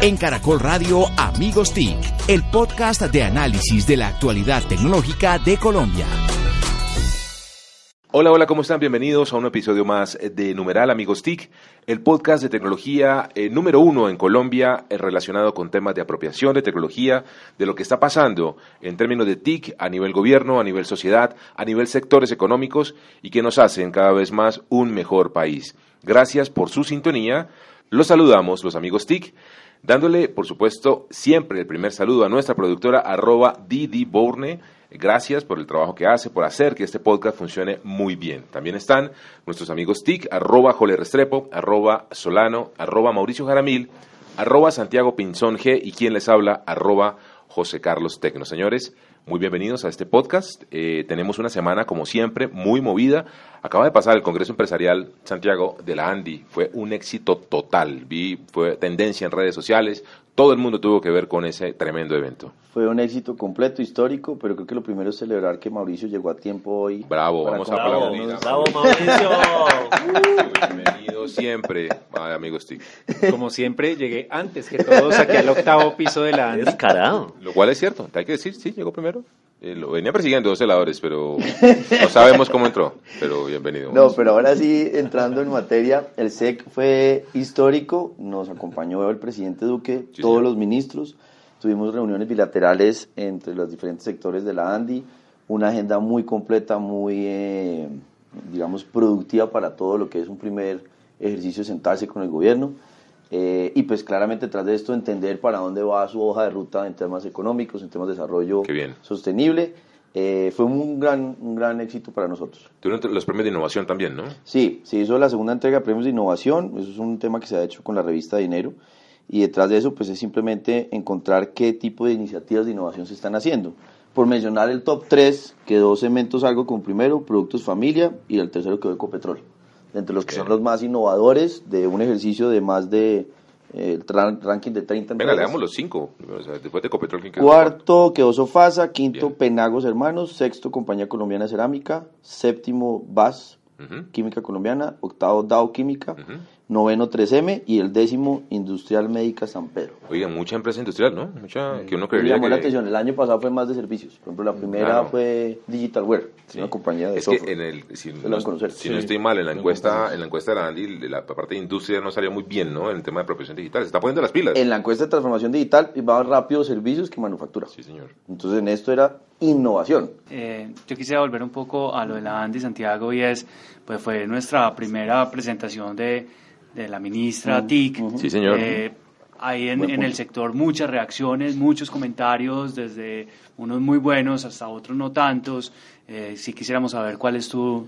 En Caracol Radio Amigos TIC, el podcast de análisis de la actualidad tecnológica de Colombia. Hola, hola, ¿cómo están? Bienvenidos a un episodio más de Numeral Amigos TIC, el podcast de tecnología eh, número uno en Colombia eh, relacionado con temas de apropiación de tecnología, de lo que está pasando en términos de TIC a nivel gobierno, a nivel sociedad, a nivel sectores económicos y que nos hacen cada vez más un mejor país. Gracias por su sintonía. Los saludamos, los amigos TIC, dándole, por supuesto, siempre el primer saludo a nuestra productora arroba Didi Bourne Gracias por el trabajo que hace, por hacer que este podcast funcione muy bien. También están nuestros amigos TIC, arroba Jole Restrepo, arroba Solano, arroba Mauricio Jaramil, arroba Santiago Pinzón G y quien les habla, arroba José Carlos Tecno. Señores, muy bienvenidos a este podcast. Eh, tenemos una semana, como siempre, muy movida. Acaba de pasar el Congreso Empresarial Santiago de la Andi. Fue un éxito total. Vi, fue tendencia en redes sociales. Todo el mundo tuvo que ver con ese tremendo evento. Fue un éxito completo, histórico, pero creo que lo primero es celebrar que Mauricio llegó a tiempo hoy. Bravo, vamos a aplaudir. Bravo, Mauricio. bienvenido siempre, amigos TIC. Como siempre, llegué antes que todos aquí al octavo piso de la Andi. Descarado. Lo cual es cierto, hay que decir, sí, llegó primero. Eh, lo venía persiguiendo dos heladores, pero no sabemos cómo entró. Pero bienvenido. No, pero ahora sí, entrando en materia, el SEC fue histórico, nos acompañó el presidente Duque, todos los ministros, tuvimos reuniones bilaterales entre los diferentes sectores de la ANDI, una agenda muy completa, muy, eh, digamos, productiva para todo lo que es un primer ejercicio sentarse con el gobierno. Eh, y pues claramente tras de esto entender para dónde va su hoja de ruta en temas económicos, en temas de desarrollo sostenible. Eh, fue un gran, un gran éxito para nosotros. Tuvieron los premios de innovación también, ¿no? Sí, se hizo la segunda entrega de premios de innovación, eso es un tema que se ha hecho con la revista Dinero, y detrás de eso pues es simplemente encontrar qué tipo de iniciativas de innovación se están haciendo. Por mencionar el top 3, quedó Cementos Algo con primero, Productos Familia, y el tercero quedó Ecopetrol entre los que son los más innovadores de un ejercicio de más de eh, el ranking de 30 Venga, le damos los cinco. después de Copetrol, ¿quién quedó? Cuarto quedó Sofasa, quinto Penagos Hermanos, sexto Compañía Colombiana de Cerámica, séptimo BAS, Química Colombiana, octavo DAO Química, noveno 3M y el décimo Industrial Médica San Pedro. Oiga, mucha empresa industrial, ¿no? Mucha que uno creería llamó que... la atención, el año pasado fue más de servicios. Por ejemplo, la primera fue Digitalware, una compañía de es software. Que en el, si, no, si no, estoy mal, en la encuesta, en la encuesta de la Andy, la parte de industria no salió muy bien, ¿no? En el tema de apropiación digital. Se está poniendo las pilas. En la encuesta de transformación digital va más rápido servicios que manufactura. Sí, señor. Entonces, en esto era innovación. Eh, yo quisiera volver un poco a lo de la Andy Santiago y es, pues fue nuestra primera presentación de de la ministra TIC. Sí, señor. Eh, hay en, en, el sector muchas reacciones, muchos comentarios, desde unos muy buenos hasta otros no tantos. Eh, si quisiéramos saber cuál es tu,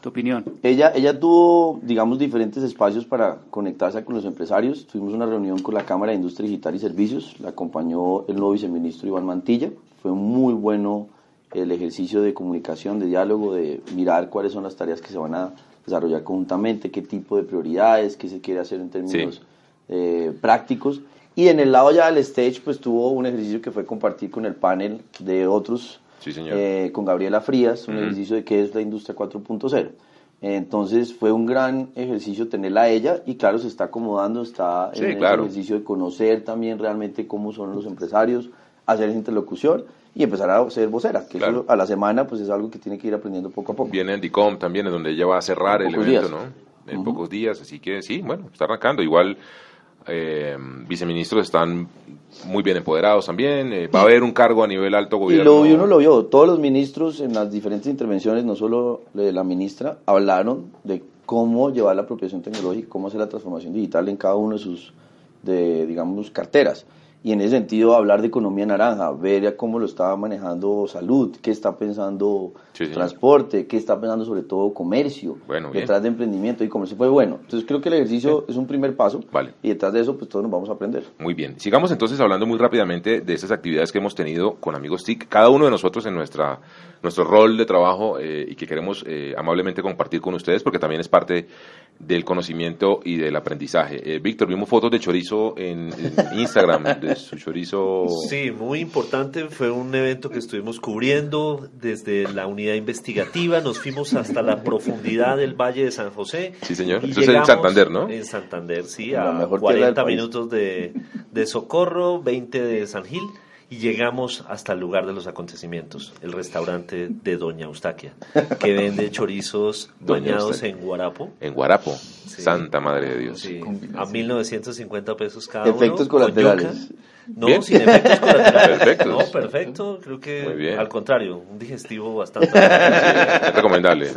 tu, opinión. Ella, ella tuvo, digamos, diferentes espacios para conectarse con los empresarios. Tuvimos una reunión con la Cámara de Industria Digital y Servicios. La acompañó el nuevo viceministro Iván Mantilla. Fue muy bueno el ejercicio de comunicación, de diálogo, de mirar cuáles son las tareas que se van a desarrollar conjuntamente, qué tipo de prioridades, qué se quiere hacer en términos eh, prácticos. Y en el lado ya del stage, pues tuvo un ejercicio que fue compartir con el panel de otros, eh, con Gabriela Frías, un ejercicio de qué es la industria 4.0. Entonces fue un gran ejercicio tenerla a ella y claro, se está acomodando, está en el ejercicio de conocer también realmente cómo son los empresarios, hacer esa interlocución y empezar a ser vocera, que a la semana pues es algo que tiene que ir aprendiendo poco a poco. Viene el DICOM también, es donde ella va a cerrar el evento, ¿no? En pocos días, así que sí, bueno, está arrancando. Igual eh, viceministros están muy bien empoderados también, eh, va a haber un cargo a nivel alto gobierno. Y, uno lo vio, todos los ministros en las diferentes intervenciones, no solo la ministra, hablaron de cómo llevar la apropiación tecnológica, cómo hacer la transformación digital en cada uno de sus, de, digamos, carteras y en ese sentido hablar de economía naranja, ver cómo lo está manejando salud, qué está pensando transporte, qué está pensando sobre todo comercio, detrás de emprendimiento y comercio fue bueno. Entonces creo que el ejercicio es un primer paso vale. y detrás de eso pues todos nos vamos a aprender. Muy bien, sigamos entonces hablando muy rápidamente de esas actividades que hemos tenido con amigos TIC, cada uno de nosotros en nuestra nuestro rol de trabajo eh, y que queremos eh, amablemente compartir con ustedes porque también es parte del conocimiento y del aprendizaje. Eh, Víctor, vimos fotos de chorizo en, Instagram, de su chorizo. Sí, muy importante. Fue un evento que estuvimos cubriendo desde la unidad investigativa. Nos fuimos hasta la profundidad del Valle de San José. Sí, señor. Eso es en Santander, ¿no? En Santander, sí, a 40 minutos de, de Socorro, 20 de San Gil y llegamos hasta el lugar de los acontecimientos, el restaurante de Doña Eustaquia, que vende chorizos bañados en guarapo. En guarapo, Santa Madre de Dios. Sí, a 1950 pesos cada Efectos colaterales. No, sin efectos colaterales. Perfecto. No, perfecto. Creo que al contrario, un digestivo bastante recomendable.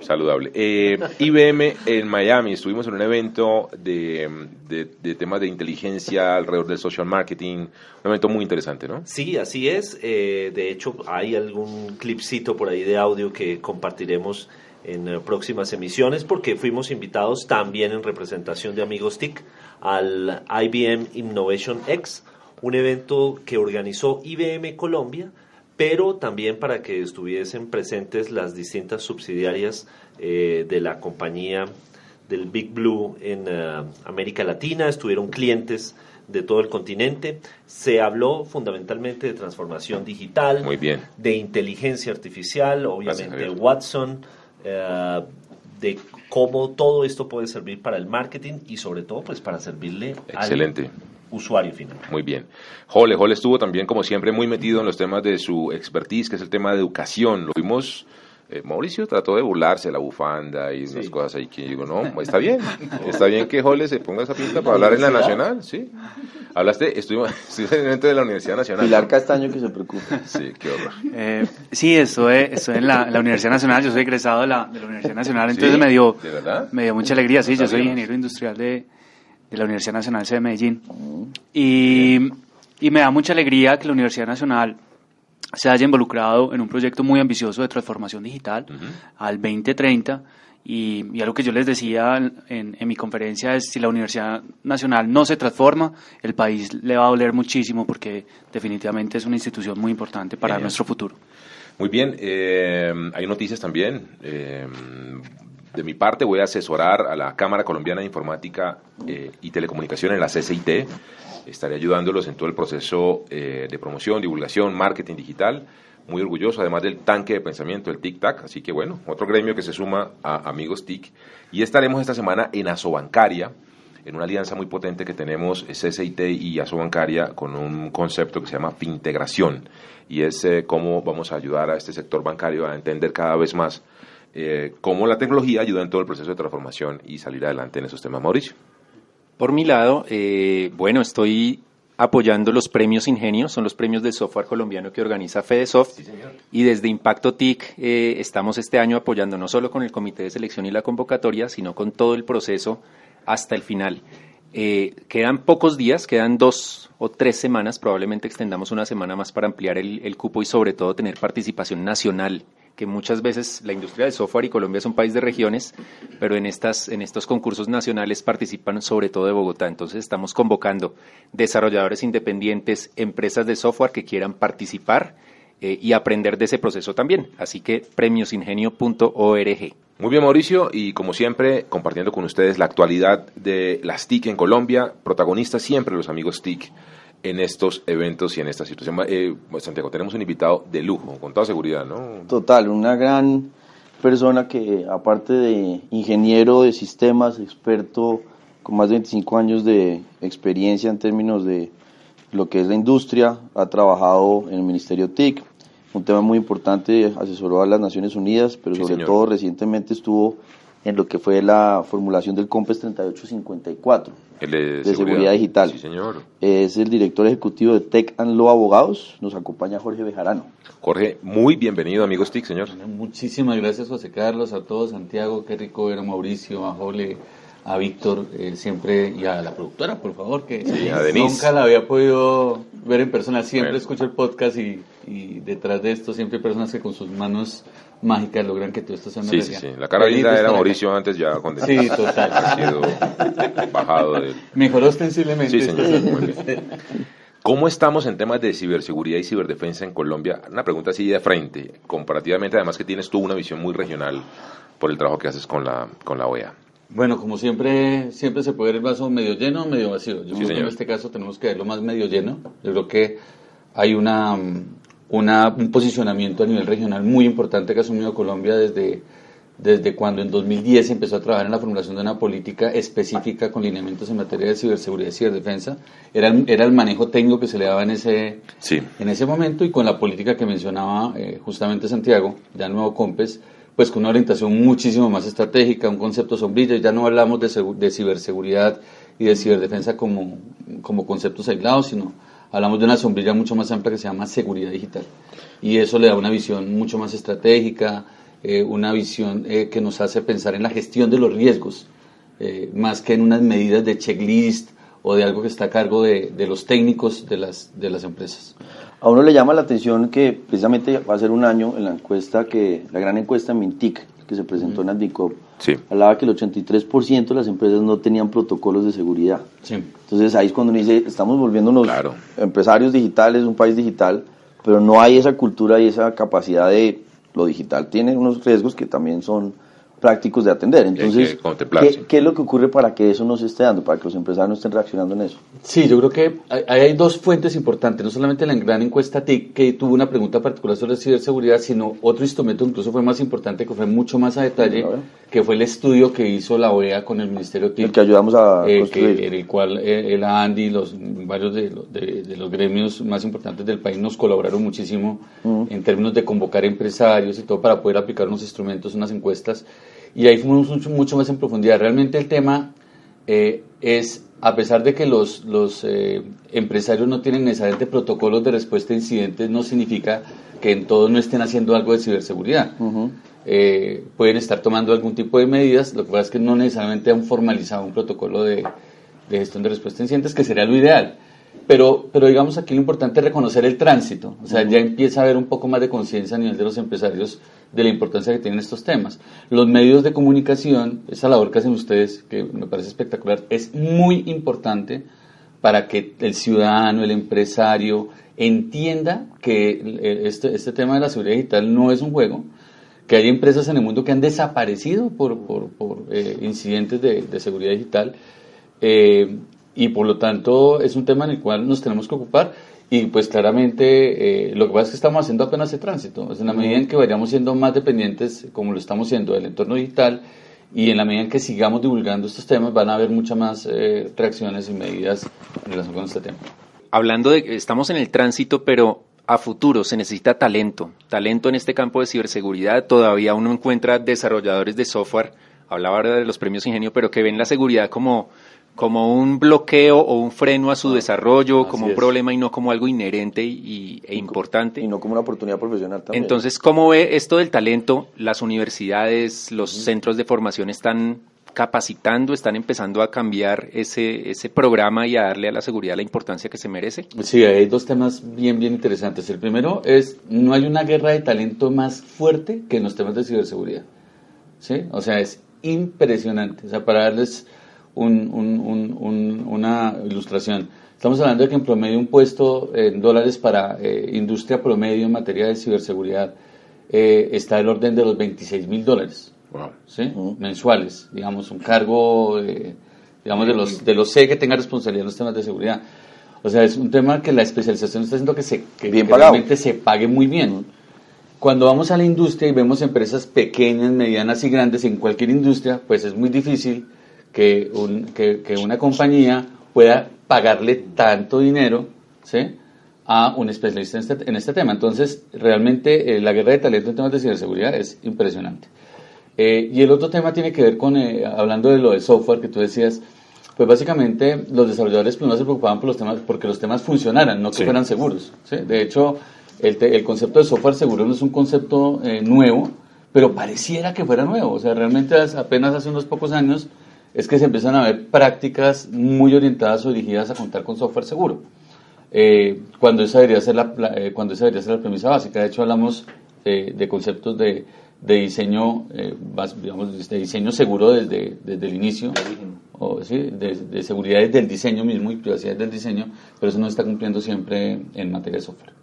Saludable. Eh, IBM en Miami, estuvimos en un evento de, de, temas de inteligencia alrededor del social marketing. Un evento muy interesante, ¿no? Sí, así es. Eh, de hecho, hay algún clipcito por ahí de audio que compartiremos en eh, próximas emisiones porque fuimos invitados también en representación de Amigos TIC al IBM Innovation X un evento que organizó IBM Colombia, pero también para que estuviesen presentes las distintas subsidiarias eh, de la compañía del Big Blue en eh, América Latina, estuvieron clientes de todo el continente. Se habló fundamentalmente de transformación digital, Muy bien. de inteligencia artificial, obviamente Watson, eh, de cómo todo esto puede servir para el marketing y sobre todo pues para servirle Excelente usuario final. Muy bien. Jole, Jole estuvo también, como siempre, muy metido en los temas de su expertise, que es el tema de educación. Lo vimos. Eh, Mauricio trató de burlarse la bufanda y unas cosas ahí que digo, no, está bien, está bien que Jole se ponga esa pinta para hablar en la Nacional, sí. Hablaste, estuvimos, evento de la Universidad Nacional. Pilar Castaño que se preocupa. Sí, qué horror. Eh, sí, estoy, estoy en la, Universidad Nacional, yo soy egresado de la, de la Universidad Nacional, entonces me dio, me dio mucha alegría, sí, yo soy ingeniero industrial de, de la Universidad Nacional de Medellín. Y, y, me da mucha alegría que la Universidad Nacional se haya involucrado en un proyecto muy ambicioso de transformación digital al 2030. Y, y, algo que yo les decía en, en, mi conferencia es si la Universidad Nacional no se transforma, el país le va a doler muchísimo porque definitivamente es una institución muy importante para nuestro futuro. Muy bien, eh, hay noticias también. Eh, de mi parte voy a asesorar a la Cámara Colombiana de Informática eh, y Telecomunicaciones, la CCIT. Estaré ayudándolos en todo el proceso eh, de promoción, divulgación, marketing digital. Muy orgulloso, además del tanque de pensamiento, el TIC-TAC. Así que bueno, otro gremio que se suma a Amigos TIC. Y estaremos esta semana en Asobancaria, en una alianza muy potente que tenemos CCIT y Asobancaria con un concepto que se llama Fintegración. Y es eh, cómo vamos a ayudar a este sector bancario a entender cada vez más eh, cómo la tecnología ayuda en todo el proceso de transformación y salir adelante en esos temas. Mauricio. Por mi lado, eh, bueno, estoy apoyando los premios Ingenio, son los premios de software colombiano que organiza FedeSoft. y desde Impacto TIC eh, estamos este año apoyando no solo con el comité de selección y la convocatoria, sino con todo el proceso hasta el final. quedan pocos días, quedan dos o tres semanas, probablemente extendamos una semana más para ampliar el cupo y sobre todo tener participación nacional que muchas veces la industria del software y Colombia es un país de regiones, pero en, estas, en estos concursos nacionales participan sobre todo de Bogotá. Entonces estamos convocando desarrolladores independientes, empresas de software que quieran participar eh, y aprender de ese proceso también. Así que premiosingenio.org. Muy bien, Mauricio, y como siempre, compartiendo con ustedes la actualidad de las TIC en Colombia, protagonistas siempre los amigos TIC en estos eventos y en esta situación. Eh, Santiago, tenemos un invitado de lujo, con toda seguridad, ¿no? Total, una gran persona que aparte de ingeniero de sistemas, experto con más de 25 años de experiencia en términos de lo que es la industria, ha trabajado en el Ministerio TIC, un tema muy importante, asesoró a las Naciones Unidas, pero sobre todo recientemente estuvo en lo que fue la formulación del COMPES 3854 de, seguridad. digital. Sí, señor. Es el director ejecutivo de Tech and Law Abogados. Nos acompaña Jorge Bejarano. Jorge, muy bienvenido, amigos TIC, señor. Muchísimas gracias, José Carlos, a todos, Santiago, qué rico ver a Mauricio, a Jole, a Víctor, eh, siempre, y a la productora, por favor, que nunca la había podido ver en persona. Siempre escucho el podcast y, y detrás de esto siempre hay personas que con sus manos mágicas logran que todo esto sea una sí, Sí, sí, La cara linda era Mauricio antes ya con Sí, total. Ha sido bajado de... Mejoró ostensiblemente. Sí, señor. ¿Cómo estamos en temas de ciberseguridad y ciberdefensa en Colombia? Una pregunta así de frente, comparativamente, además que tienes tú una visión muy regional por el trabajo que haces con la, con la OEA. Bueno, como siempre, siempre se puede ver el vaso medio lleno o medio vacío. Yo creo que en este caso tenemos que verlo más medio lleno. Yo creo que hay una, una, un posicionamiento a nivel regional muy importante que ha asumido Colombia desde, desde cuando en 2010 empezó a trabajar en la formulación de una política específica con lineamientos en materia de ciberseguridad y ciberdefensa. Era, era el manejo técnico que se le daba en ese, en ese momento y con la política que mencionaba eh, justamente Santiago, ya el nuevo COMPES, pues con una orientación muchísimo más estratégica, un concepto sombrilla, ya no hablamos de, de ciberseguridad y de ciberdefensa como, como conceptos aislados, sino hablamos de una sombrilla mucho más amplia que se llama seguridad digital. Y eso le da una visión mucho más estratégica, eh, una visión eh, que nos hace pensar en la gestión de los riesgos, eh, más que en unas medidas de checklist o de algo que está a cargo de, de los técnicos de las, de las empresas. A uno le llama la atención que precisamente va a ser un año en la encuesta que, la gran encuesta Mintic, que se presentó en Andicop, hablaba que el 83% de las empresas no tenían protocolos de seguridad. Entonces ahí es cuando uno dice, estamos volviéndonos empresarios digitales, un país digital, pero no hay esa cultura y esa capacidad de lo digital. Tiene unos riesgos que también son prácticos de atender. Entonces, ¿qué, es lo que ocurre para que eso no se esté dando, para que los empresarios no estén reaccionando en eso? Sí, yo creo que hay, hay dos fuentes importantes, no solamente la gran encuesta TIC, que tuvo una pregunta particular sobre ciberseguridad, sino otro instrumento incluso fue más importante, que fue mucho más a detalle, que fue el estudio que hizo la OEA con el Ministerio TIC. El que ayudamos a eh, en el cual eh, el ANDI y los, varios de, de, los gremios más importantes del país nos colaboraron muchísimo en términos de convocar empresarios y todo para poder aplicar unos instrumentos, unas encuestas y ahí fuimos mucho, mucho más en profundidad. Realmente el tema eh, es, a pesar de que los, los eh, empresarios no tienen necesariamente protocolos de respuesta a incidentes, no significa que en todos no estén haciendo algo de ciberseguridad. Eh, pueden estar tomando algún tipo de medidas, lo que pasa es que no necesariamente han formalizado un protocolo de, de gestión de respuesta a incidentes, que sería lo ideal. Pero, pero digamos aquí lo importante es reconocer el tránsito, o sea, ya empieza a haber un poco más de conciencia a nivel de los empresarios de la importancia que tienen estos temas. Los medios de comunicación, esa labor que hacen ustedes, que me parece espectacular, es muy importante para que el ciudadano, el empresario, entienda que este, este tema de la seguridad digital no es un juego, que hay empresas en el mundo que han desaparecido por, por, por eh, incidentes de, de, seguridad digital. Eh, y por lo tanto es un tema en el cual nos tenemos que ocupar y pues claramente eh, lo que pasa es que estamos haciendo apenas ese tránsito, en la medida en que vayamos siendo más dependientes, como lo estamos siendo, del entorno digital y en la medida en que sigamos divulgando estos temas van a haber muchas más eh, reacciones y medidas en relación con este tema. Hablando de, estamos en el tránsito, pero a futuro se necesita talento, talento en este campo de ciberseguridad, todavía uno encuentra desarrolladores de software, hablaba ahora de los premios Ingenio, pero que ven la seguridad como como un bloqueo o un freno a su desarrollo, como un problema y no como algo inherente y, e importante. Y no como una oportunidad profesional también. Entonces, ¿cómo ve esto del talento? Las universidades, los centros de formación están capacitando, están empezando a cambiar ese, ese programa y a darle a la seguridad la importancia que se merece? Sí, hay dos temas bien, bien interesantes. El primero es, no hay una guerra de talento más fuerte que en los temas de ciberseguridad. ¿Sí? O sea, es impresionante. O sea, para darles una ilustración. Estamos hablando de que en promedio un puesto en dólares para eh, industria promedio en materia de ciberseguridad eh, está el orden de los 26 mil dólares mensuales, digamos, un cargo eh, digamos, de los, de los C que tenga responsabilidad en los temas de seguridad. O sea, es un tema que la especialización está haciendo que, se, que, realmente se pague muy bien. Cuando vamos a la industria y vemos empresas pequeñas, medianas y grandes en cualquier industria, pues es muy difícil que, un, que, que una compañía pueda pagarle tanto dinero ¿sí? a un especialista en este, en este tema. Entonces, realmente eh, la guerra de talento en temas de ciberseguridad es impresionante. Eh, y el otro tema tiene que ver con, eh, hablando de lo de software que tú decías, pues básicamente los desarrolladores primero se preocupaban por los temas, porque los temas funcionaran, no que fueran seguros. ¿sí? De hecho, el, el, concepto de software seguro no es un concepto nuevo, pero pareciera que fuera nuevo. O sea, realmente apenas hace unos pocos años es que se empiezan a ver prácticas muy orientadas o dirigidas a contar con software seguro. Eh, cuando, esa debería ser la, eh, cuando esa debería ser la premisa básica. De hecho, hablamos eh, de conceptos de, de diseño, digamos, de diseño seguro desde, desde el inicio, o, ¿sí? de, de, seguridad desde el diseño mismo y privacidad del diseño, pero eso no está cumpliendo siempre en materia de software.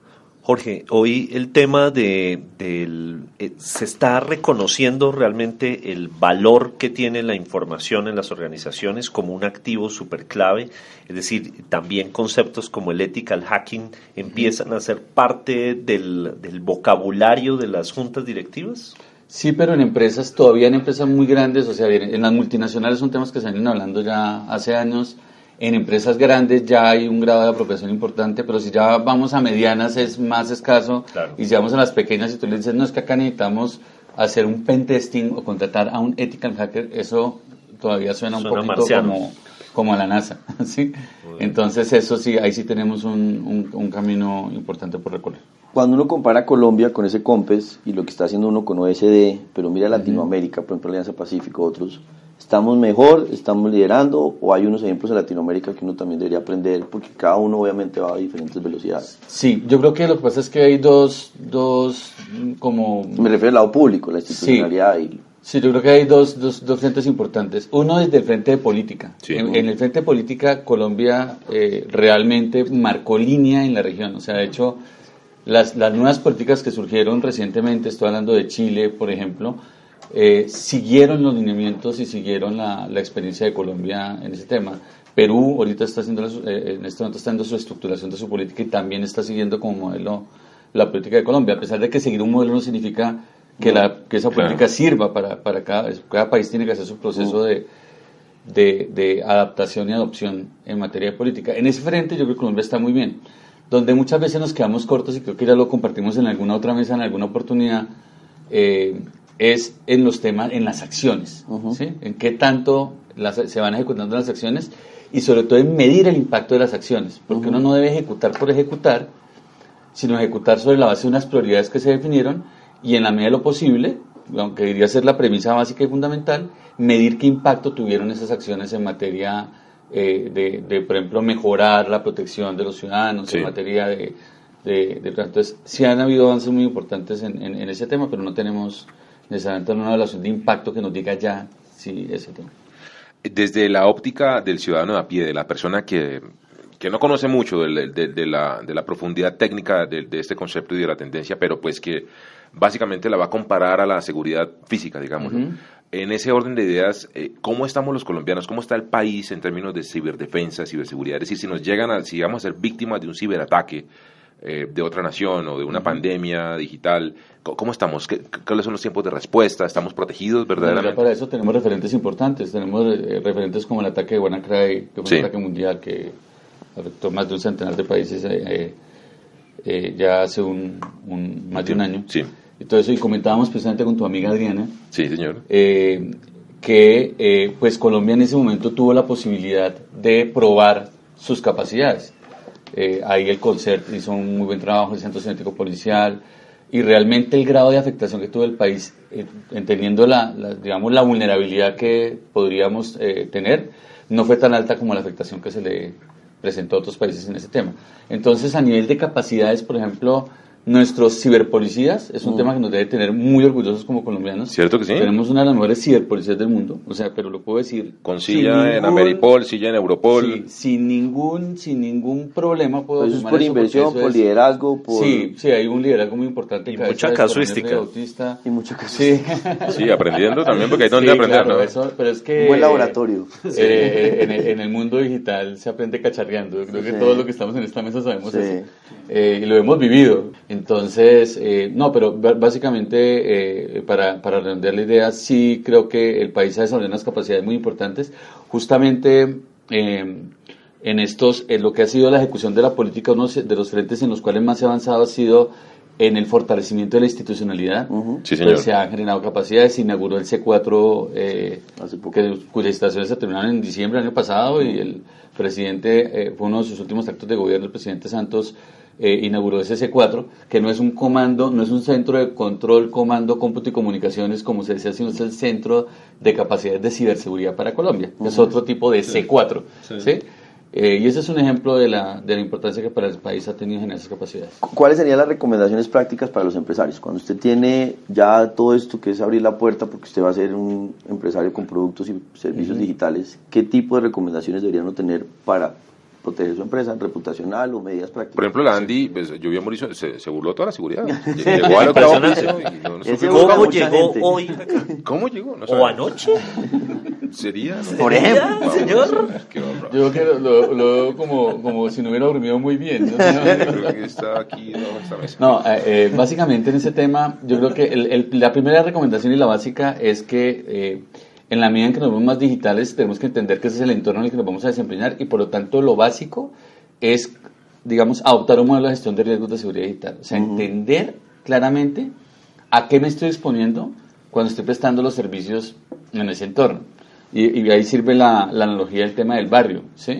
Jorge, hoy el tema de, eh, se está reconociendo realmente el valor que tiene la información en las organizaciones como un activo súper clave, es decir, también conceptos como el ethical hacking empiezan a ser parte del, del vocabulario de las juntas directivas. Sí, pero en empresas, todavía en empresas muy grandes, o sea, en las multinacionales son temas que se ido hablando ya hace años en empresas grandes ya hay un grado de apropiación importante, pero si ya vamos a medianas es más escaso. Y si vamos a las pequeñas y tú le dices, no, es que acá necesitamos hacer un pen testing o contratar a un ethical hacker, eso todavía suena, un poquito como, como, a la NASA. ¿sí? Entonces eso sí, ahí sí tenemos un, un, camino importante por recorrer. Cuando uno compara Colombia con ese COMPES y lo que está haciendo uno con OSD, pero mira Latinoamérica, por ejemplo Alianza Pacífico, otros, ¿Estamos mejor? ¿Estamos liderando? ¿O hay unos ejemplos en Latinoamérica que uno también debería aprender? Porque cada uno obviamente va a diferentes velocidades. Sí, yo creo que lo que pasa es que hay dos, dos como... Me refiero al lado público, la institucionalidad y... Sí, yo creo que hay dos, dos, dos frentes importantes. Uno es del frente de política. en, el frente de política, Colombia eh, realmente marcó línea en la región. O sea, de hecho, las, las nuevas políticas que surgieron recientemente, estoy hablando de Chile, por ejemplo, eh, siguieron los lineamientos y siguieron la, la, experiencia de Colombia en ese tema. Perú ahorita está haciendo, eh, en este momento está haciendo su estructuración de su política y también está siguiendo como modelo la política de Colombia, a pesar de que seguir un modelo no significa que, la, que esa política sirva para, para cada, cada país tiene que hacer su proceso de, de, de, adaptación y adopción en materia de política. En ese frente yo creo que Colombia está muy bien. Donde muchas veces nos quedamos cortos y creo que ya lo compartimos en alguna otra mesa, en alguna oportunidad, eh, es en los temas, en las acciones, ¿sí? En qué tanto se van ejecutando las acciones y sobre todo en medir el impacto de las acciones, porque uno no debe ejecutar por ejecutar, sino ejecutar sobre la base de unas prioridades que se definieron y en la medida de lo posible, aunque debería ser la premisa básica y fundamental, medir qué impacto tuvieron esas acciones en materia eh, de, por ejemplo, mejorar la protección de los ciudadanos, en materia de, de, Entonces, sí han habido avances muy importantes en, en ese tema, pero no tenemos necesariamente una evaluación de impacto que nos diga ya si ese tema. Desde la óptica del ciudadano de a pie, de la persona que, que no conoce mucho de, de, la, de la, profundidad técnica de, este concepto y de la tendencia, pero pues que básicamente la va a comparar a la seguridad física, digamos. En ese orden de ideas, eh, ¿cómo estamos los colombianos? ¿Cómo está el país en términos de ciberdefensa, ciberseguridad? Es decir, si nos llegan a, si vamos a ser víctimas de un ciberataque, eh, de otra nación o de una pandemia digital. ¿Cómo estamos? ¿Qué, ¿Cuáles son los tiempos de respuesta? ¿Estamos protegidos verdaderamente? para eso tenemos referentes importantes. Tenemos eh, referentes como el ataque de WannaCry, que fue un ataque mundial que afectó más de un centenar de países eh, ya hace un, más de un año. Sí. Y todo eso, y comentábamos precisamente con tu amiga Adriana. Sí, señor. que pues Colombia en ese momento tuvo la posibilidad de probar sus capacidades. Eh, ahí el CONCERT hizo un muy buen trabajo, el Centro Científico Policial, y realmente el grado de afectación que tuvo el país, eh, entendiendo la, digamos, la vulnerabilidad que podríamos eh, tener, no fue tan alta como la afectación que se le presentó a otros países en ese tema. Entonces, a nivel de capacidades, por ejemplo, Nuestros ciberpolicías es un mm. tema que nos debe tener muy orgullosos como colombianos. ¿Cierto que sí? Tenemos una de las mejores ciberpolicías del mundo, o sea, pero lo puedo decir. Con silla en Ameripol, silla en Europol. Sí, sin ningún, sin ningún problema puedo pues es por inversión, por liderazgo, por... Sí, sí, hay un liderazgo muy importante. Y mucha casuística. Y mucha casuística. Sí. sí, aprendiendo también, porque hay donde aprender, claro, Eso, pero es que... Un buen laboratorio. Eh, en, el, en, el, mundo digital se aprende cacharreando. Creo que todo lo que estamos en esta mesa sabemos eso. Eh, y lo hemos vivido. Entonces, eh, no, pero básicamente, eh, para, para redondear la idea, sí creo que el país ha desarrollado unas capacidades muy importantes. Justamente em, en estos, en lo que ha sido la ejecución de la política, uno de los frentes en los cuales más se ha avanzado ha sido en el fortalecimiento de la institucionalidad. se han generado capacidades, se inauguró el C4, eh, que, cuyas instalaciones se terminaron en diciembre del año pasado y el presidente, fue uno de sus últimos actos de gobierno, el presidente Santos eh, inauguró ese C4, que no es un comando, no es un centro de control, comando, cómputo y comunicaciones, como se decía, sino es el centro de capacidades de ciberseguridad para Colombia. Es otro tipo de C4. ¿sí? Eh, y ese es un ejemplo de la, de la importancia que para el país ha tenido en esas capacidades. ¿Cuáles serían las recomendaciones prácticas para los empresarios? Cuando usted tiene ya todo esto que es abrir la puerta porque usted va a ser un empresario con productos y servicios digitales, ¿qué tipo de recomendaciones deberían tener para proteger su empresa reputacional o medidas prácticas. Por ejemplo, la Andy, pues, yo vi a Mauricio, se, se, burló toda la seguridad. Llegó al octavo piso y no, no ¿Cómo llegó hoy ¿Cómo llegó? ¿O anoche? ¿Sería? Por ejemplo, señor. Yo creo que lo, veo como, como si no hubiera dormido muy bien. ¿no? creo que está aquí, no, esta mesa. No, eh, eh, básicamente en ese tema, yo creo que el, el, la primera recomendación y la básica es que... Eh, en la medida en que nos vemos más digitales, tenemos que entender que ese es el entorno en el que nos vamos a desempeñar y por lo tanto lo básico es, digamos, adoptar un modelo de gestión de riesgos de seguridad digital. O sea, entender claramente a qué me estoy exponiendo cuando estoy prestando los servicios en ese entorno. Y, ahí sirve la, analogía del tema del barrio, ¿sí?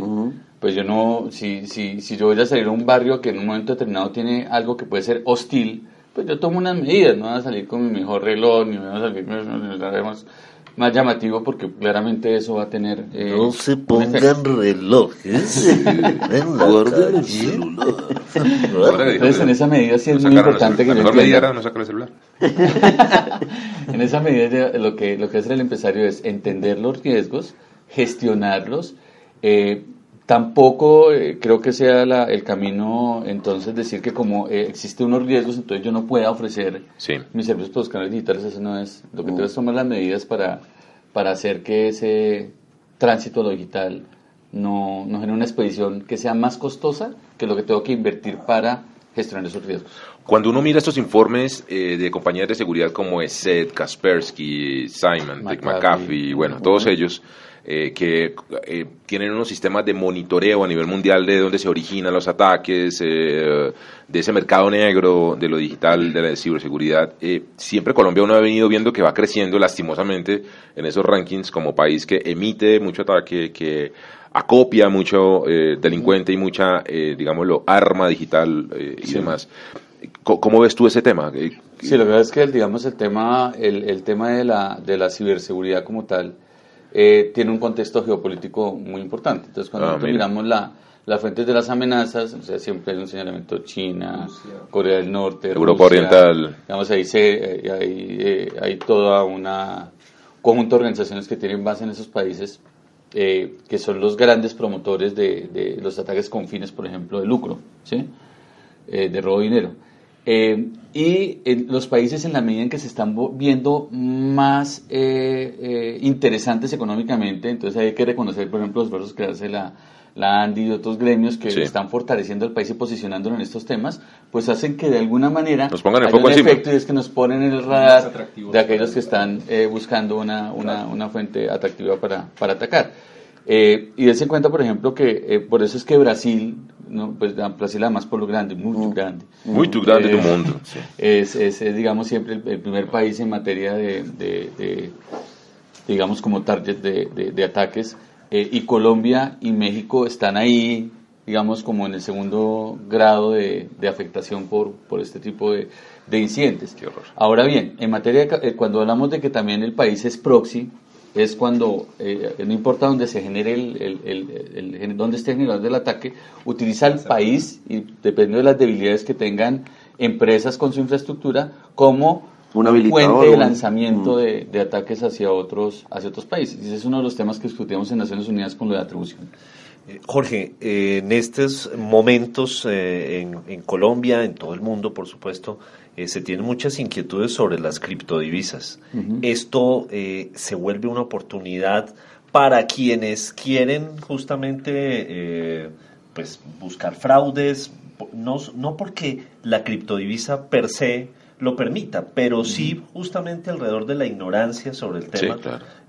Pues yo no, si, si, si yo voy a salir a un barrio que en un momento determinado tiene algo que puede ser hostil, pues yo tomo unas medidas, no voy a salir con mi mejor reloj, ni me voy a salir con más llamativo porque claramente eso va a tener... Eh, no se pongan relojes. En la celular. Entonces, en esa medida sí es muy importante que... La mejor medida era no sacar el celular. en esa medida lo que, lo que hace el empresario es entender los riesgos, gestionarlos, eh, Tampoco eh, creo que sea el camino entonces decir que como eh, existen unos riesgos, entonces yo no pueda ofrecer mis servicios por los canales digitales, eso no es. Lo que tengo es tomar las medidas para, para hacer que ese tránsito a lo digital no, no genere una expedición que sea más costosa que lo que tengo que invertir para gestionar esos riesgos. Cuando uno mira estos informes eh, de compañías de seguridad como ESET, Kaspersky, Simon, Dick McAfee, bueno, todos ellos, eh, que eh, tienen unos sistemas de monitoreo a nivel mundial de dónde se originan los ataques, eh, de ese mercado negro, de lo digital, de la ciberseguridad. siempre Colombia uno ha venido viendo que va creciendo lastimosamente en esos rankings como país que emite mucho ataque, que acopia mucho delincuente y mucha, digámoslo, arma digital y demás. ¿Cómo ves tú ese tema? Sí, que pasa es que, digamos, el tema, el, el tema de la, de la ciberseguridad como tal, eh, tiene un contexto geopolítico muy importante. Entonces, cuando ah, miramos la, las fuentes de las amenazas, o sea, siempre hay un señalamiento China, Corea del Norte, Europa Oriental. Digamos, ahí, se, eh, hay, eh, hay toda una conjunto de organizaciones que tienen base en esos países, que son los grandes promotores de, de, los ataques con fines, por ejemplo, de lucro, ¿sí? de robo de dinero. Eh, y en los países en la medida en que se están viendo más eh, eh, interesantes económicamente, entonces hay que reconocer, por ejemplo, los esfuerzos que hace la, la ANDI y otros gremios que están fortaleciendo el país y posicionándolo en estos temas, pues hacen que de alguna manera nos pongan el foco un efecto y es que nos ponen en el radar de aquellos que están buscando una, una, una, fuente atractiva para, para atacar. Y dense cuenta, por ejemplo, que por eso es que Brasil no, pues Brasil además por lo grande, muy grande. Muy grande del mundo. Es, es, digamos, siempre el, primer país en materia de, de, digamos, como target de, de ataques. Eh, y Colombia y México están ahí, digamos, como en el segundo grado de, afectación por, por este tipo de, incidentes. Ahora bien, en materia de, eh, cuando hablamos de que también el país es proxy, es cuando, eh, no importa dónde se genere el, el, el, dónde esté generando el ataque, utiliza el país y dependiendo de las debilidades que tengan empresas con su infraestructura como una fuente de lanzamiento mm. de, de, ataques hacia otros, hacia otros países. ese es uno de los temas que discutimos en Naciones Unidas con lo de atribución. Eh, Jorge, eh, en estos momentos en, en, Colombia, en todo el mundo, por supuesto, eh, se tienen muchas inquietudes sobre las criptodivisas. Esto eh, se vuelve una oportunidad para quienes quieren justamente eh, pues buscar fraudes, no, no porque la criptodivisa per se lo permita, pero sí justamente alrededor de la ignorancia sobre el tema.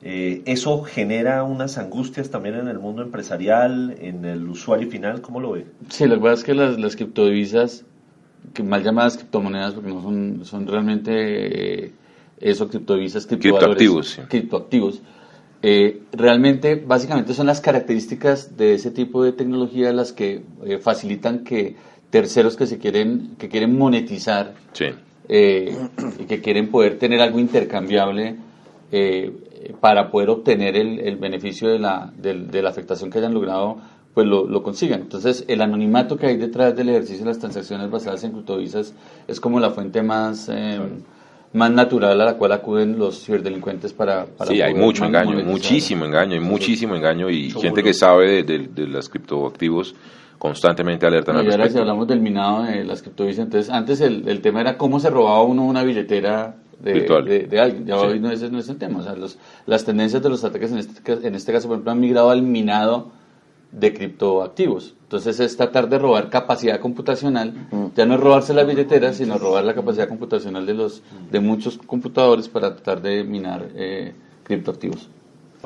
eso genera unas angustias también en el mundo empresarial, en el usuario final, ¿cómo lo ve? Sí, la verdad es que las, las criptodivisas que mal llamadas criptomonedas porque no son, son realmente eh, eso, criptovisas, criptoactivos. Criptoactivos. Eh, realmente, básicamente son las características de ese tipo de tecnología las que eh, facilitan que terceros que se quieren, que quieren monetizar y que quieren poder tener algo intercambiable para poder obtener el, el beneficio de la, de la afectación que hayan logrado pues lo, lo, consigan. Entonces, el anonimato que hay detrás del ejercicio de las transacciones basadas en criptovisas es como la fuente más, eh, más natural a la cual acuden los ciberdelincuentes para... para sí, hay mucho engaño, muchísimo engaño, hay muchísimo engaño y gente que sabe de, de, los criptoactivos constantemente alertan no, y ahora si hablamos del minado de las criptomonedas, entonces antes el, el, tema era cómo se robaba uno una billetera de, de, alguien, ya hoy no, ese no es el tema, o sea, los, las tendencias de los ataques en este, en este caso, por ejemplo, han migrado al minado de criptoactivos. Entonces es tratar de robar capacidad computacional, ya no es robarse la billetera, sino robar la capacidad computacional de los de muchos computadores para tratar de minar eh, criptoactivos.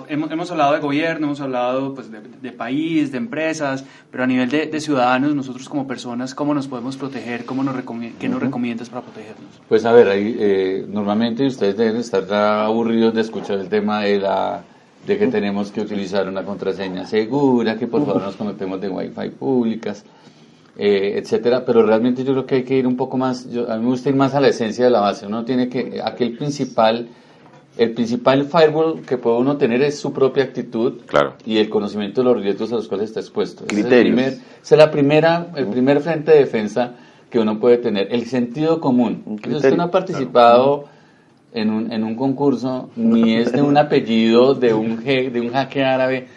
Hemos, hemos, hablado de gobierno, hemos hablado pues, de, país, de empresas, pero a nivel de, ciudadanos, nosotros como personas, ¿cómo nos podemos proteger? ¿Cómo nos ¿Qué nos recomiendas para protegernos? Pues a ver, ahí, eh, normalmente ustedes deben estar aburridos de escuchar el tema de la de que tenemos que utilizar una contraseña segura, que por favor nos conectemos de Wi-Fi públicas, eh, etcétera. Pero realmente yo creo que hay que ir un poco más, yo, a mí me gusta ir más a la esencia de la base. Uno tiene que, aquel principal, el principal firewall que puede uno tener es su propia actitud y el conocimiento de los riesgos a los cuales está expuesto. Criterios. Ese es, la primera, el primer frente de defensa que uno puede tener. El sentido común. usted no ha participado en un, en un concurso, ni es de un apellido de un, de un jaque árabe,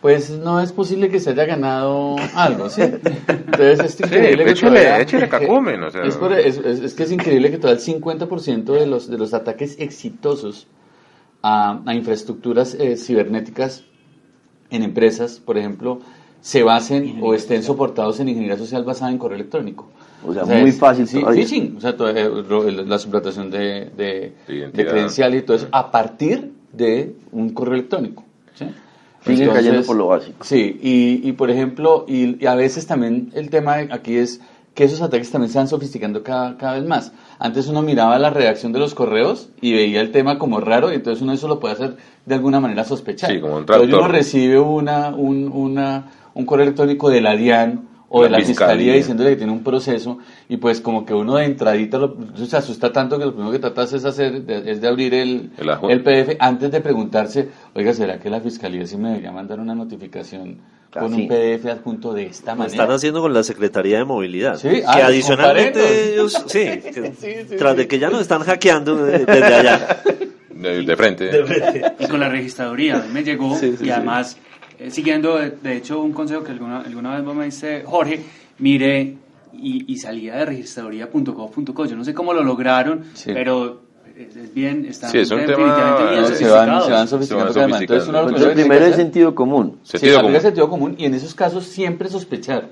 pues no es posible que se haya ganado algo, ¿sí? Entonces es increíble que todavía, es, que es increíble que todo el 50% de los, de los ataques exitosos a, a infraestructuras eh, cibernéticas en empresas, por ejemplo, se basen o estén soportados en ingeniería social basada en correo electrónico. O sea, muy fácil. Sí, phishing, o sea, la suplantación de, de, de credencial y todo eso, a partir de un correo electrónico. ¿sí? Cayendo por lo básico. Sí, y, y por ejemplo, y, a veces también el tema aquí es que esos ataques también se van sofisticando cada, cada vez más. Antes uno miraba la redacción de los correos y veía el tema como raro y entonces uno eso lo puede hacer de alguna manera sospechar. Sí, como un Pero uno recibe una, un, una, un correo electrónico de la DIAN o de la fiscalía. diciéndole que tiene un proceso y pues como que uno de entradita se asusta tanto que lo primero que tratas es hacer es de abrir el, el, PDF antes de preguntarse, oiga, ¿será que la fiscalía sí me debería mandar una notificación con un PDF adjunto de esta manera? están haciendo con la Secretaría de Movilidad. Sí, que ah, adicionalmente ellos, sí, tras de que ya nos están hackeando desde allá. De, frente. Y con la registraduría, me llegó y además eh, siguiendo, de, hecho, un consejo que alguna, alguna vez me dice Jorge, mire, y, salía de registraduría.gov.co. Yo no sé cómo lo lograron, pero es bien, están sí, es un tema, bien se, van, se van sofisticando. Se van Entonces, uno lo primero es sentido común. Sentido sí, común. sentido común y en esos casos siempre sospechar.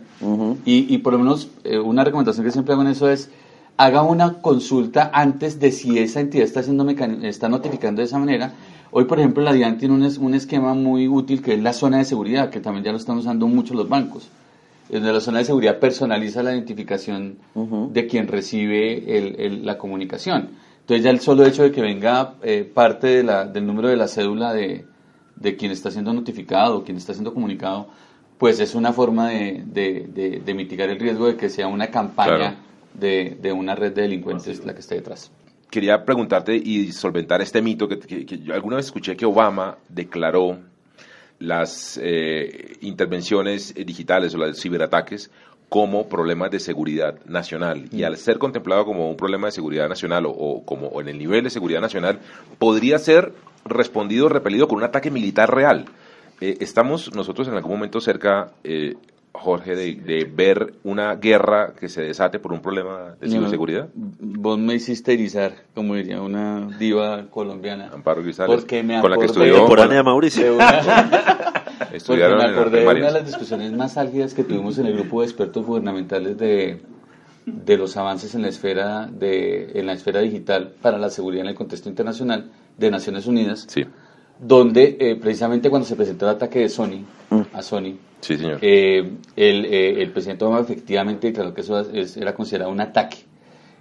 y, y, por lo menos eh, una recomendación que siempre hago en eso es haga una consulta antes de si esa entidad está, haciendo está notificando de esa manera Hoy, por ejemplo, la DIAN tiene un, esquema muy útil que es la zona de seguridad, que también ya lo están usando mucho los bancos. Donde la zona de seguridad personaliza la identificación de quien recibe la comunicación. Entonces ya el solo hecho de que venga eh, parte del número de la cédula de, quien está siendo notificado, quien está siendo comunicado, pues es una forma de, mitigar el riesgo de que sea una campaña de, una red de delincuentes la que esté detrás quería preguntarte y solventar este mito que, yo alguna vez escuché que Obama declaró las eh, intervenciones digitales o los ciberataques como problemas de seguridad nacional. Y mm. al ser contemplado como un problema de seguridad nacional o, como en el nivel de seguridad nacional, podría ser respondido, repelido con un ataque militar real. Eh, estamos nosotros en algún momento cerca, eh, Jorge, de, ver una guerra que se desate por un problema de seguridad? Vos me hiciste erizar, como diría una diva colombiana. Amparo Grisales, porque me con la que estudió. de Mauricio. Estudiaron me acordé de una de las discusiones más álgidas que tuvimos en el grupo de expertos gubernamentales de, de los avances en la esfera de en la esfera digital para la seguridad en el contexto internacional de Naciones Unidas. Sí. Donde eh, precisamente cuando se presentó el ataque de Sony mm. a Sony Sí, señor. Eh, el, eh, el, presidente Obama efectivamente declaró que eso era considerado un ataque.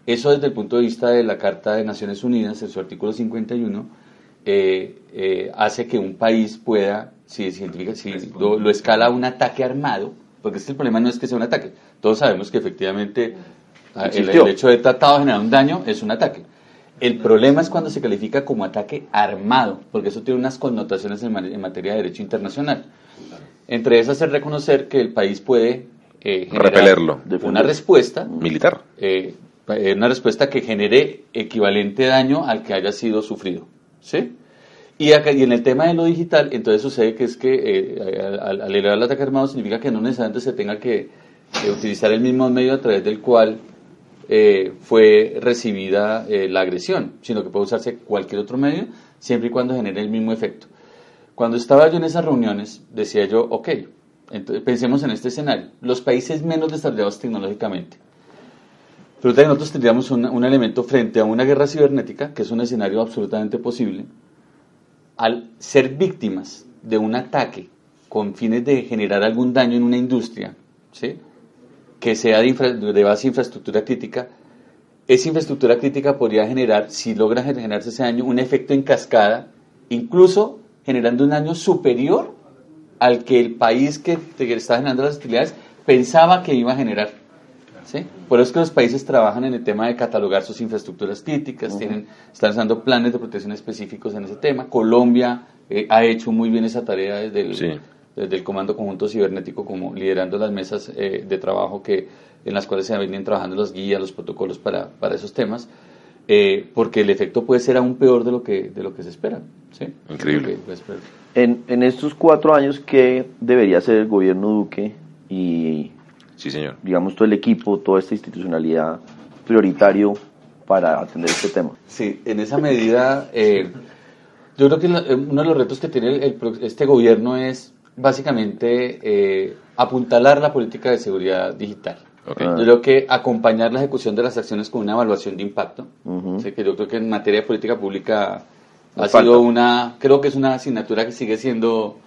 Eso desde el punto de vista de la Carta de Naciones Unidas, en su artículo 51, eh, hace que un país pueda, si, lo, escala a un ataque armado, porque este el problema no es que sea un ataque. Todos sabemos que efectivamente ah, el, hecho de tratado de generar un daño es un ataque. El problema es cuando se califica como ataque armado, porque eso tiene unas connotaciones en, en materia de derecho internacional. Entre esas es reconocer que el país puede eh, repelerlo. Una respuesta militar. Eh, eh, una respuesta que genere equivalente daño al que haya sido sufrido. ¿sí? Y, acá, y en el tema de lo digital, entonces sucede que es que eh, al, elevar el ataque armado significa que no necesariamente se tenga que utilizar el mismo medio a través del cual fue recibida la agresión, sino que puede usarse cualquier otro medio siempre y cuando genere el mismo efecto. Cuando estaba yo en esas reuniones, decía yo, ok, pensemos en este escenario, los países menos desarrollados tecnológicamente, pero nosotros tendríamos un, elemento frente a una guerra cibernética, que es un escenario absolutamente posible, al ser víctimas de un ataque con fines de generar algún daño en una industria, ¿sí? Que sea de, de base infraestructura crítica, esa infraestructura crítica podría generar, si logra generarse ese daño, un efecto en cascada, incluso generando un daño superior al que el país que, está generando las utilidades pensaba que iba a generar. ¿sí? Por eso es que los países trabajan en el tema de catalogar sus infraestructuras críticas, tienen, están usando planes de protección específicos en ese tema. Colombia eh, ha hecho muy bien esa tarea desde el, desde el Comando Conjunto Cibernético, como liderando las mesas eh, de trabajo que, en las cuales se vienen trabajando las guías, los protocolos para, para esos temas. Eh, porque el efecto puede ser aún peor de lo que, de lo que se espera. ¿sí? Increíble. En, en estos cuatro años, ¿qué debería hacer el gobierno Duque y, sí, señor. digamos, todo el equipo, toda esta institucionalidad prioritario para atender este tema? Sí, en esa medida, eh, yo creo que eh, uno de los retos que tiene este gobierno es básicamente eh, apuntalar la política de seguridad digital. Yo creo que acompañar la ejecución de las acciones con una evaluación de impacto. que yo creo que en materia de política pública ha sido una, creo que es una asignatura que sigue siendo,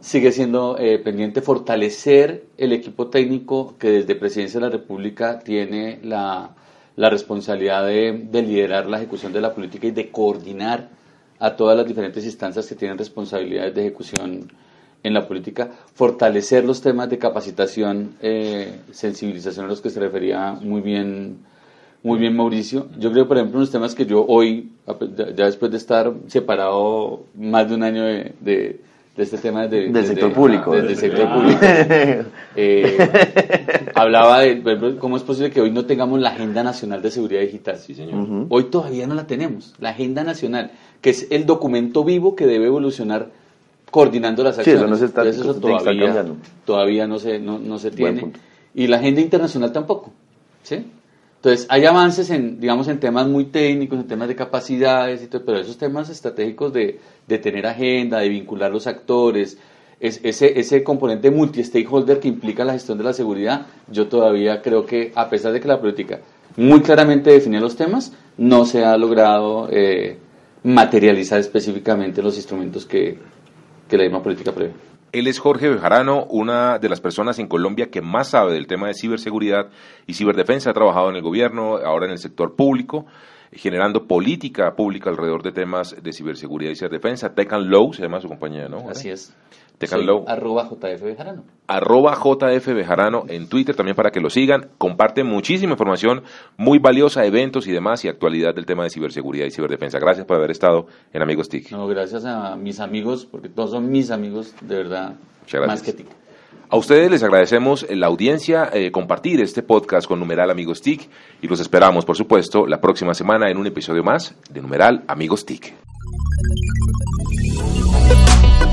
sigue siendo eh, pendiente fortalecer el equipo técnico que desde Presidencia de la República tiene la, la responsabilidad de, de liderar la ejecución de la política y de coordinar a todas las diferentes instancias que tienen responsabilidades de ejecución en la política, fortalecer los temas de capacitación, eh, sensibilización a los que se refería muy bien muy bien, Mauricio. Yo creo, por ejemplo, unos temas que yo hoy, ya después de estar separado más de un año de, de, este tema de, del sector público, del sector público, eh, hablaba de cómo es posible que hoy no tengamos la Agenda Nacional de Seguridad Digital. Sí, señor. Hoy todavía no la tenemos, la Agenda Nacional, que es el documento vivo que debe evolucionar coordinando las acciones. Sí, eso, no se está, todavía, todavía no se, no, no se tiene. Y la agenda internacional tampoco. ¿sí? Entonces, hay avances en, digamos, en temas muy técnicos, en temas de capacidades, y todo, pero esos temas estratégicos de, de tener agenda, de vincular los actores, es, ese, ese componente multi-stakeholder que implica la gestión de la seguridad, yo todavía creo que, a pesar de que la política muy claramente define los temas, no se ha logrado eh, materializar específicamente los instrumentos que, que la misma política. Él es Jorge Bejarano, una de las personas en Colombia que más sabe del tema de ciberseguridad y ciberdefensa. Ha trabajado en el gobierno, ahora en el sector público, generando política pública alrededor de temas de ciberseguridad y ciberdefensa. Tech and Low se llama su compañía, ¿no? Así es. Arroba JF Bejarano. Arroba JF Bejarano en Twitter también para que lo sigan. Comparte muchísima información muy valiosa, eventos y demás y actualidad del tema de ciberseguridad y ciberdefensa. Gracias por haber estado en Amigos TIC. No, gracias a mis amigos, porque todos son mis amigos, de verdad. Más que TIC. A ustedes les agradecemos la audiencia, eh, compartir este podcast con Numeral Amigos TIC y los esperamos, por supuesto, la próxima semana en un episodio más de Numeral Amigos TIC.